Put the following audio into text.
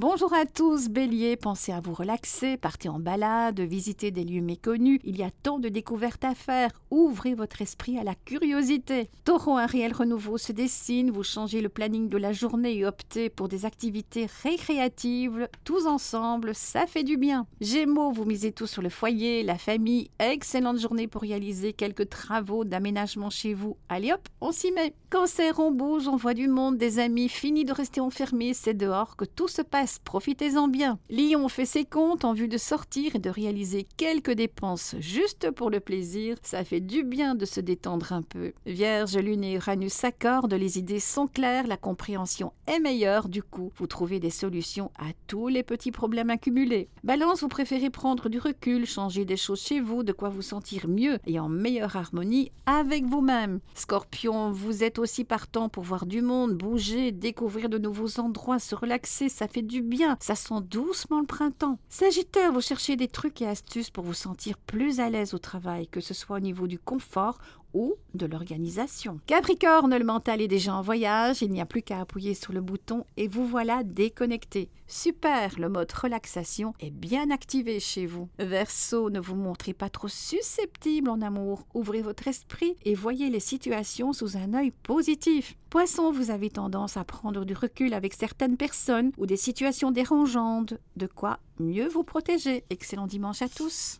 Bonjour à tous, bélier, pensez à vous relaxer, partez en balade, visitez des lieux méconnus, il y a tant de découvertes à faire, ouvrez votre esprit à la curiosité. Taureau, un réel renouveau se dessine, vous changez le planning de la journée et optez pour des activités récréatives, tous ensemble, ça fait du bien. Gémeaux, vous misez tout sur le foyer, la famille, excellente journée pour réaliser quelques travaux d'aménagement chez vous. Allez hop, on s'y met. Cancer, on bouge, on voit du monde, des amis, fini de rester enfermé, c'est dehors que tout se passe, profitez-en bien. Lion fait ses comptes en vue de sortir et de réaliser quelques dépenses juste pour le plaisir, ça fait du bien de se détendre un peu. Vierge, Lune et Uranus s'accordent, les idées sont claires, la compréhension est meilleure, du coup, vous trouvez des solutions à tous les petits problèmes accumulés. Balance, vous préférez prendre du recul, changer des choses chez vous, de quoi vous sentir mieux et en meilleure harmonie avec vous-même. Scorpion, vous êtes aussi partant pour voir du monde, bouger, découvrir de nouveaux endroits, se relaxer, ça fait bien, ça sent doucement le printemps. Sagittaire, vous cherchez des trucs et astuces pour vous sentir plus à l'aise au travail, que ce soit au niveau du confort ou de l'organisation. Capricorne, le mental est déjà en voyage, il n'y a plus qu'à appuyer sur le bouton et vous voilà déconnecté. Super, le mode relaxation est bien activé chez vous. Verseau, ne vous montrez pas trop susceptible en amour, ouvrez votre esprit et voyez les situations sous un œil positif. Poisson, vous avez tendance à prendre du recul avec certaines personnes ou des situations dérangeantes, de quoi mieux vous protéger. Excellent dimanche à tous.